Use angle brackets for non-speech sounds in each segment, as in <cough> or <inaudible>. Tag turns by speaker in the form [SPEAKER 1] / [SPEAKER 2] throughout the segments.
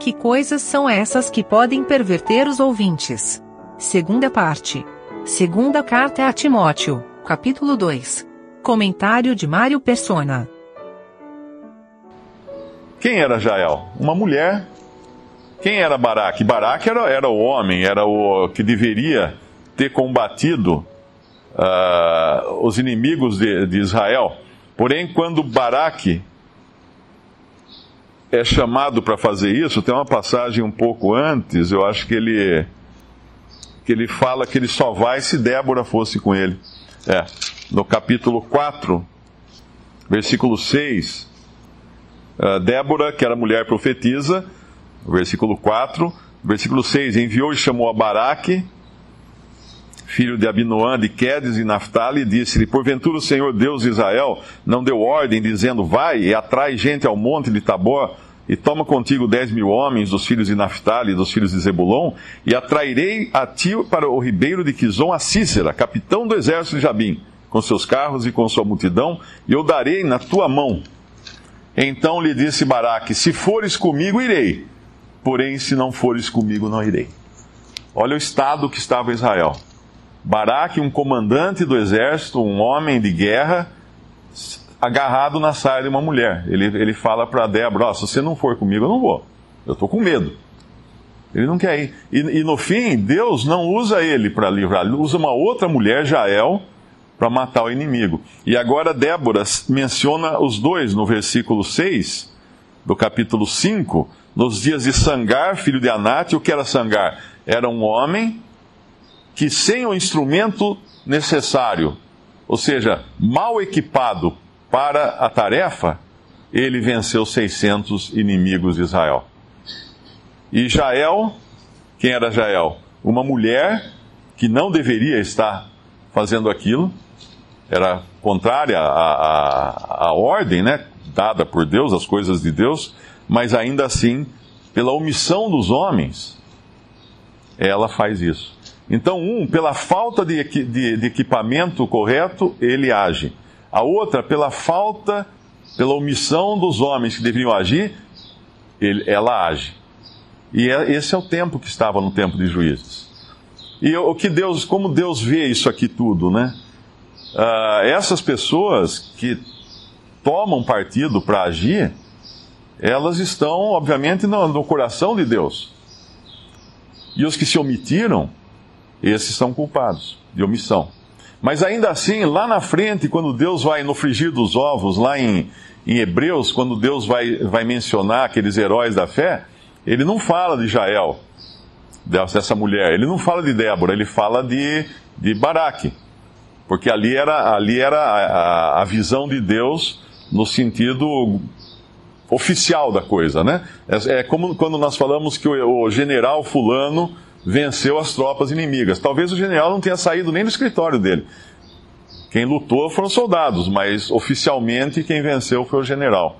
[SPEAKER 1] Que coisas são essas que podem perverter os ouvintes? Segunda parte. Segunda carta a Timóteo, capítulo 2. Comentário de Mário Persona.
[SPEAKER 2] Quem era Jael? Uma mulher. Quem era Baraque? Baraque era, era o homem, era o que deveria ter combatido uh, os inimigos de, de Israel. Porém, quando Baraque é chamado para fazer isso, tem uma passagem um pouco antes, eu acho que ele que ele fala que ele só vai se Débora fosse com ele. É, no capítulo 4, versículo 6, uh, ah, Débora, que era mulher profetisa, versículo 4, versículo 6, enviou e chamou a Baraque, filho de Abinoã, de Quedes e Naphtali, e disse-lhe, porventura o Senhor Deus de Israel não deu ordem, dizendo, vai e atrai gente ao monte de Tabor, e toma contigo dez mil homens dos filhos de Naphtali e dos filhos de Zebulon, e atrairei a ti para o ribeiro de Quizon a Cícera, capitão do exército de Jabim, com seus carros e com sua multidão, e eu darei na tua mão. Então lhe disse Baraque, se fores comigo, irei, porém se não fores comigo, não irei. Olha o estado que estava Israel. Baraque, um comandante do exército, um homem de guerra, agarrado na saia de uma mulher. Ele, ele fala para Débora: oh, se você não for comigo, eu não vou. Eu estou com medo. Ele não quer ir. E, e no fim, Deus não usa ele para livrar, ele usa uma outra mulher, Jael, para matar o inimigo. E agora Débora menciona os dois no versículo 6 do capítulo 5, nos dias de Sangar, filho de Anate. O que era Sangar? Era um homem que sem o instrumento necessário, ou seja, mal equipado para a tarefa, ele venceu 600 inimigos de Israel. E Jael, quem era Jael? Uma mulher que não deveria estar fazendo aquilo, era contrária à, à, à ordem né, dada por Deus, as coisas de Deus, mas ainda assim, pela omissão dos homens, ela faz isso. Então, um, pela falta de, de, de equipamento correto, ele age. A outra, pela falta, pela omissão dos homens que deveriam agir, ele, ela age. E é, esse é o tempo que estava no tempo de juízes. E o que Deus, como Deus vê isso aqui tudo, né? Uh, essas pessoas que tomam partido para agir, elas estão, obviamente, no, no coração de Deus. E os que se omitiram, esses são culpados de omissão. Mas ainda assim, lá na frente, quando Deus vai no frigir dos ovos, lá em, em Hebreus, quando Deus vai, vai mencionar aqueles heróis da fé, ele não fala de Jael, dessa mulher, ele não fala de Débora, ele fala de, de Baraque. Porque ali era, ali era a, a, a visão de Deus no sentido oficial da coisa, né? É, é, como quando nós falamos que o, o general fulano venceu as tropas inimigas. Talvez o general não tenha saído nem do escritório dele. Quem lutou foram soldados, mas oficialmente quem venceu foi o general.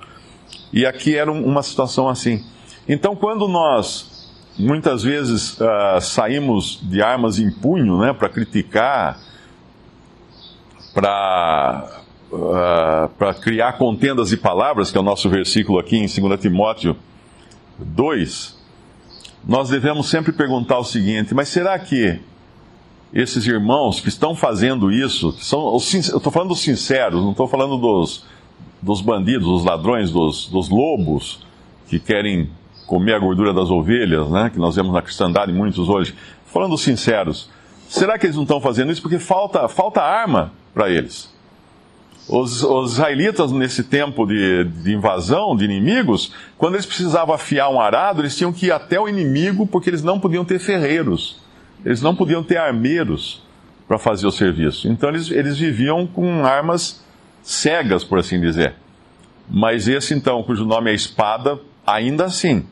[SPEAKER 2] E aqui era uma situação assim. Então, quando nós muitas vezes uh, saímos de armas em punho né, para criticar, para uh, criar contendas de palavras, que é o nosso versículo aqui em 2 Timóteo 2, nós devemos sempre perguntar o seguinte: mas será que esses irmãos que estão fazendo isso, são, eu estou falando dos sinceros, não estou falando dos, dos bandidos, dos ladrões, dos, dos lobos que querem comer a gordura das ovelhas, né, que nós vemos na cristandade muitos hoje. Falando dos sinceros, será que eles não estão fazendo isso porque falta, falta arma para eles? Os, os, israelitas, nesse tempo de, de, invasão de inimigos, quando eles precisavam afiar um arado, eles tinham que ir até o inimigo porque eles não podiam ter ferreiros, eles não podiam ter armeiros para fazer o serviço. Então eles, eles viviam com armas cegas, por assim dizer. Mas esse então, cujo nome é espada, ainda assim,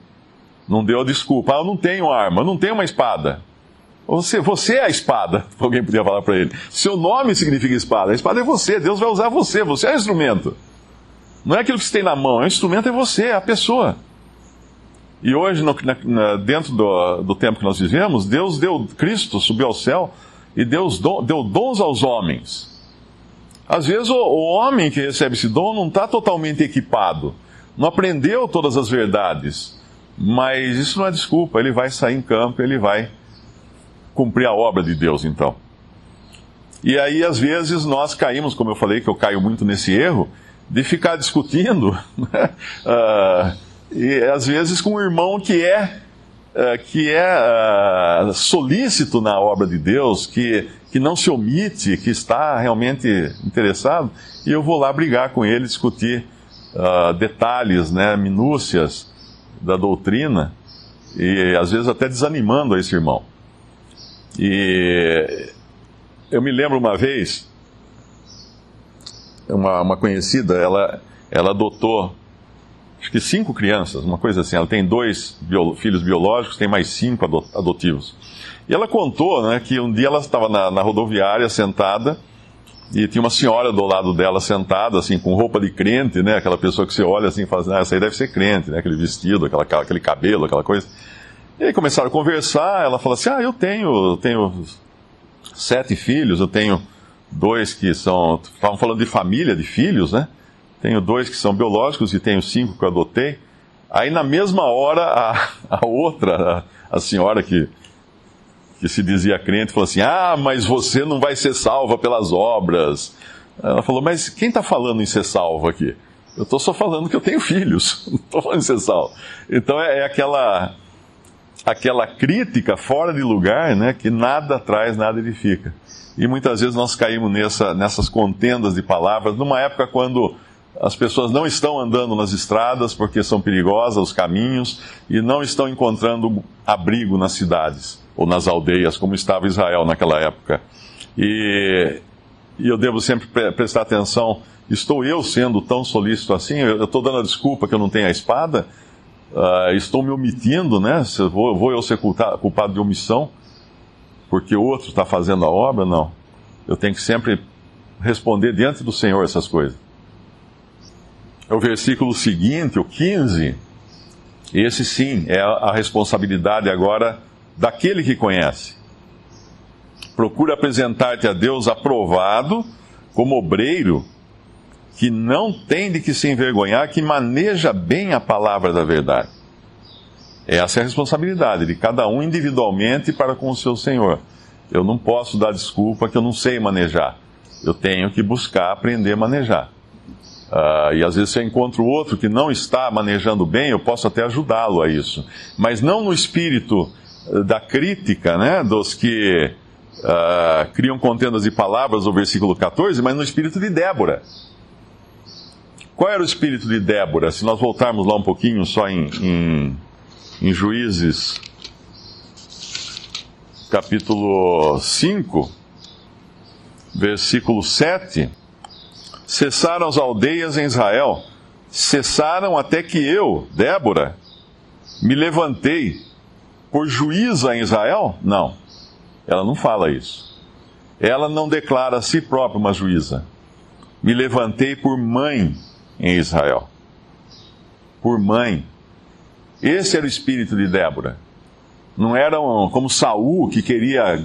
[SPEAKER 2] não deu desculpa. Ah, eu não tenho arma, eu não tenho uma espada. Você, você é a espada, <laughs> alguém podia falar para ele. Seu nome significa espada. A espada é você, Deus vai usar você, você é o instrumento. Não é aquilo que você tem na mão, o instrumento é você, é a pessoa. E hoje, no, na, dentro do, do, tempo que nós vivemos, Deus deu, Cristo subiu ao céu e Deus do, deu dons aos homens. Às vezes o, o homem que recebe esse dom não está totalmente equipado, não aprendeu todas as verdades. Mas isso não é desculpa, ele vai sair em campo, ele vai cumprir a obra de Deus, então. E aí, às vezes, nós caímos, como eu falei, que eu caio muito nesse erro, de ficar discutindo, uh, <laughs> e às vezes com um irmão que é, uh, que é uh, solícito na obra de Deus, que, que não se omite, que está realmente interessado, e eu vou lá brigar com ele, discutir detalhes, né, minúcias da doutrina, e às vezes até desanimando esse irmão. E eu me lembro uma vez, uma, uma conhecida, ela, ela adotou acho que cinco crianças, uma coisa assim. Ela tem dois bio, filhos biológicos, tem mais cinco adotivos. E ela contou né, que um dia ela estava na, na, rodoviária sentada e tinha uma senhora do lado dela sentada, assim, com roupa de crente, né? Aquela pessoa que você olha assim e fala assim, ah, essa aí deve ser crente, né? Aquele vestido, aquela, aquele cabelo, aquela coisa. E aí começaram a conversar, ela falou assim, ah, eu tenho, tenho sete filhos, eu tenho dois que são. Estavam falando de família, de filhos, né? Tenho dois que são biológicos e tenho cinco que eu adotei. Aí na mesma hora, a, <laughs> a outra, a, a senhora que, que se dizia crente, falou assim: Ah, mas você não vai ser salva pelas obras. Ela falou: Mas quem está falando em ser salvo aqui? Eu estou só falando que eu tenho filhos, <laughs> não estou falando em ser salvo. Então é, é aquela aquela crítica fora de lugar, né, que nada traz, nada edifica. E muitas vezes nós caímos nessa, nessas contendas de palavras, numa época quando as pessoas não estão andando nas estradas porque são perigosas os caminhos e não estão encontrando abrigo nas cidades ou nas aldeias, como estava Israel naquela época. E, e eu devo sempre prestar atenção: estou eu sendo tão solícito assim? Eu estou dando a desculpa que eu não tenho a espada? Uh, estou me omitindo, né? Vou, vou eu ser culpado de omissão porque o outro está fazendo a obra? Não. Eu tenho que sempre responder diante do Senhor essas coisas. O versículo seguinte, o 15. Esse sim é a responsabilidade agora daquele que conhece. Procura apresentar-te a Deus aprovado como obreiro que não tem de que se envergonhar, que maneja bem a palavra da verdade. Essa é a responsabilidade de cada um individualmente para com o seu Senhor. Eu não posso dar desculpa que eu não sei manejar. Eu tenho que buscar aprender a manejar. Uh, e às vezes se eu encontro outro que não está manejando bem, eu posso até ajudá-lo a isso. Mas não no espírito eh, da crítica, né, dos que uh, criam contendas de palavras, o versículo 14, mas no espírito de Débora. Qual era o espírito de Débora? Se nós voltarmos lá um pouquinho só em, em, em Juízes, capítulo 5, versículo 7. Cessaram as aldeias em Israel, cessaram até que eu, Débora, me levantei por juíza em Israel? Não, ela não fala isso. Ela não declara a si própria uma juíza. Me levantei por mãe em Israel. Por mãe. Esse era o espírito de Débora. Não era um, como Saul que queria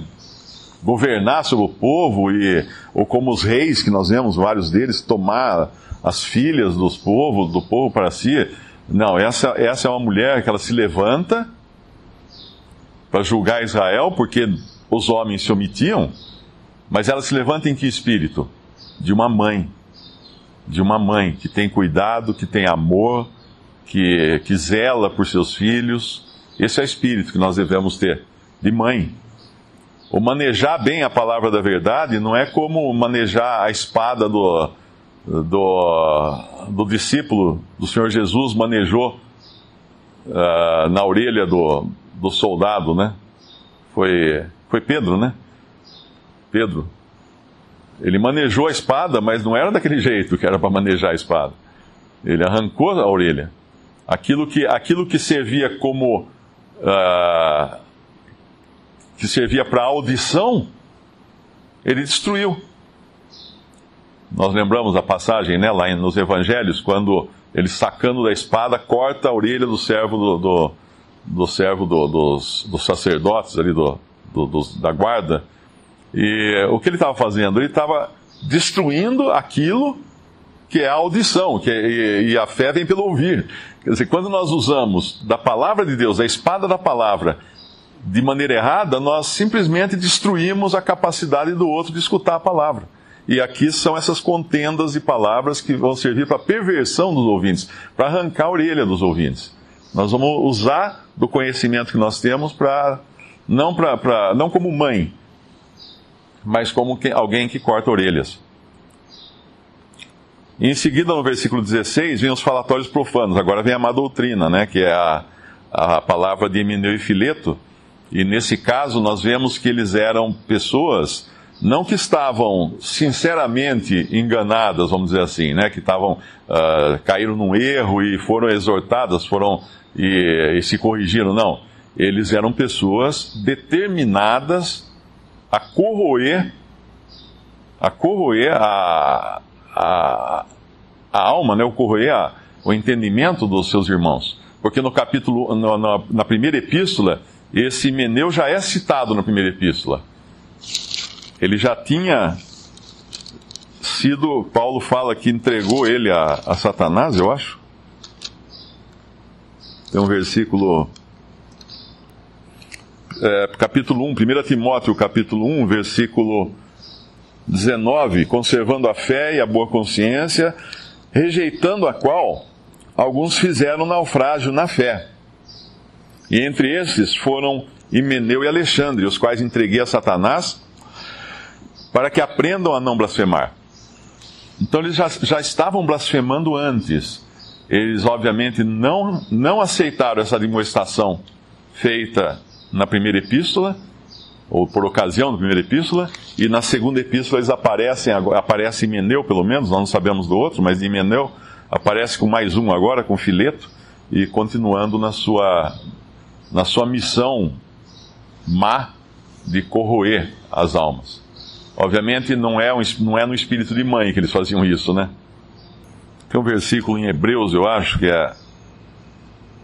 [SPEAKER 2] governar sobre o povo e ou como os reis que nós vemos vários deles tomar as filhas dos povos, do povo para si. Não, essa, essa é uma mulher que ela se levanta para julgar Israel porque os homens se omitiam, mas ela se levanta em que espírito? De uma mãe de uma mãe que tem cuidado, que tem amor, que, que zela por seus filhos. Esse é o espírito que nós devemos ter, de mãe. O manejar bem a palavra da verdade não é como manejar a espada do, do, do discípulo do Senhor Jesus manejou uh, na orelha do, do soldado, né? Foi, foi Pedro, né? Pedro. Ele manejou a espada, mas não era daquele jeito que era para manejar a espada. Ele arrancou a orelha. Aquilo que, aquilo que servia como. Uh, que servia para audição, ele destruiu. Nós lembramos a passagem né, lá nos evangelhos, quando ele sacando da espada corta a orelha do servo do, do, do servo do, dos, dos, sacerdotes ali do, da guarda e o que ele estava fazendo? Ele estava destruindo aquilo que é a audição, que é, e, e a fé vem pelo ouvir. Quer dizer, quando nós usamos da palavra de Deus, a espada da palavra, de maneira errada, nós simplesmente destruímos a capacidade do outro de escutar a palavra. E aqui são essas contendas de palavras que vão servir para perversão dos ouvintes, para arrancar a orelha dos ouvintes. Nós vamos usar do conhecimento que nós temos para não não como mãe, mas como alguém que corta orelhas. Em seguida, no versículo 16, vem os falatórios profanos. Agora vem a má doutrina, né, que é a, a palavra de Emineu e Fileto. E nesse caso, nós vemos que eles eram pessoas não que estavam sinceramente enganadas, vamos dizer assim, né, que estavam uh, caíram num erro e foram exortadas, foram e, e se corrigiram, não. Eles eram pessoas determinadas a corroer, a corroer a, a, a alma, né, o corroer a, o entendimento dos seus irmãos. Porque no capítulo, no, no, na primeira epístola, esse Meneu já é citado na primeira epístola. Ele já tinha sido, Paulo fala que entregou ele a, a Satanás, eu acho. Tem um versículo, é, capítulo 1, 1 Timóteo, capítulo 1, versículo 19: conservando a fé e a boa consciência, rejeitando a qual alguns fizeram naufrágio na fé. E entre esses foram Himeneu e Alexandre, os quais entreguei a Satanás para que aprendam a não blasfemar. Então eles já, já estavam blasfemando antes. Eles, obviamente, não, não aceitaram essa demonstração feita na primeira epístola, ou por ocasião da primeira epístola, e na segunda epístola eles aparecem, aparece Meneu, pelo menos, nós não sabemos do outro, mas Meneu aparece com mais um agora, com Fileto, e continuando na sua, na sua missão má de corroer as almas. Obviamente não é, um, não é no espírito de mãe que eles faziam isso, né? Tem um versículo em Hebreus, eu acho, que é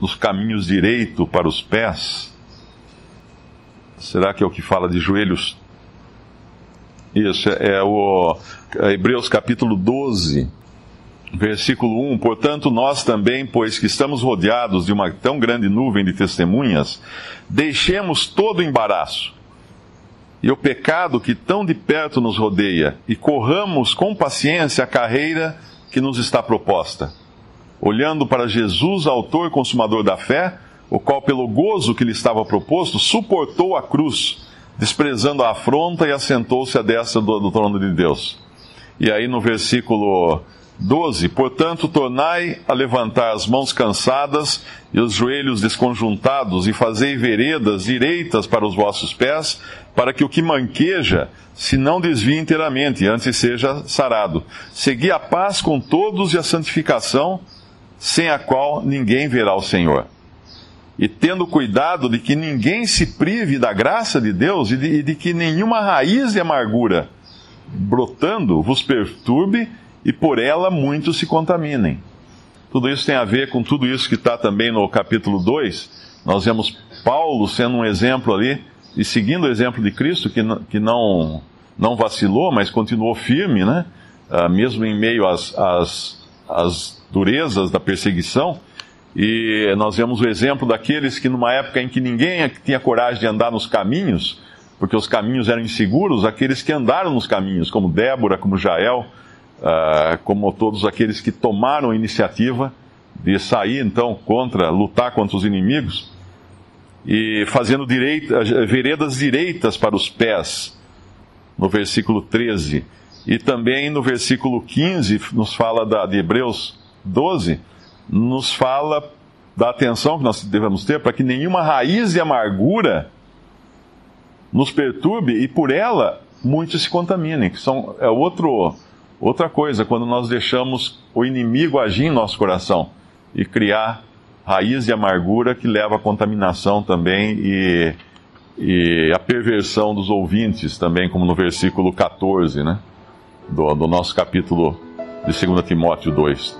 [SPEAKER 2] nos caminhos direito para os pés. Será que é o que fala de joelhos? Isso, é, é o é Hebreus capítulo 12, versículo 1. Portanto, nós também, pois que estamos rodeados de uma tão grande nuvem de testemunhas, deixemos todo o embaraço e o pecado que tão de perto nos rodeia, e corramos com paciência a carreira que nos está proposta, olhando para Jesus, autor e consumador da fé, o qual, pelo gozo que lhe estava proposto, suportou a cruz, desprezando a afronta e assentou-se à destra do, do trono de Deus. E aí no versículo 12: Portanto, tornai a levantar as mãos cansadas e os joelhos desconjuntados, e fazei veredas direitas para os vossos pés, para que o que manqueja se não desvie inteiramente, antes seja sarado. Segui a paz com todos e a santificação, sem a qual ninguém verá o Senhor. E tendo cuidado de que ninguém se prive da graça de Deus e de, e de que nenhuma raiz de amargura brotando vos perturbe e por ela muitos se contaminem. Tudo isso tem a ver com tudo isso que está também no capítulo 2. Nós vemos Paulo sendo um exemplo ali, e seguindo o exemplo de Cristo, que, que não, não vacilou, mas continuou firme, né? Ah, mesmo em meio às, às, às durezas da perseguição. E nós vemos o exemplo daqueles que, numa época em que ninguém tinha coragem de andar nos caminhos, porque os caminhos eram inseguros, aqueles que andaram nos caminhos, como Débora, como Jael, uh, como todos aqueles que tomaram a iniciativa de sair então contra, lutar contra os inimigos e fazendo direita, veredas direitas para os pés, no versículo 13. E também no versículo 15, nos fala da, de Hebreus 12, nos fala da atenção que nós devemos ter para que nenhuma raiz de amargura nos perturbe e por ela muitos se contaminem, que são, é outro Outra coisa, quando nós deixamos o inimigo agir em nosso coração e criar raiz de amargura que leva à contaminação também e, e a perversão dos ouvintes também, como no versículo 14, né? Do, do nosso capítulo de 2 Timóteo 2.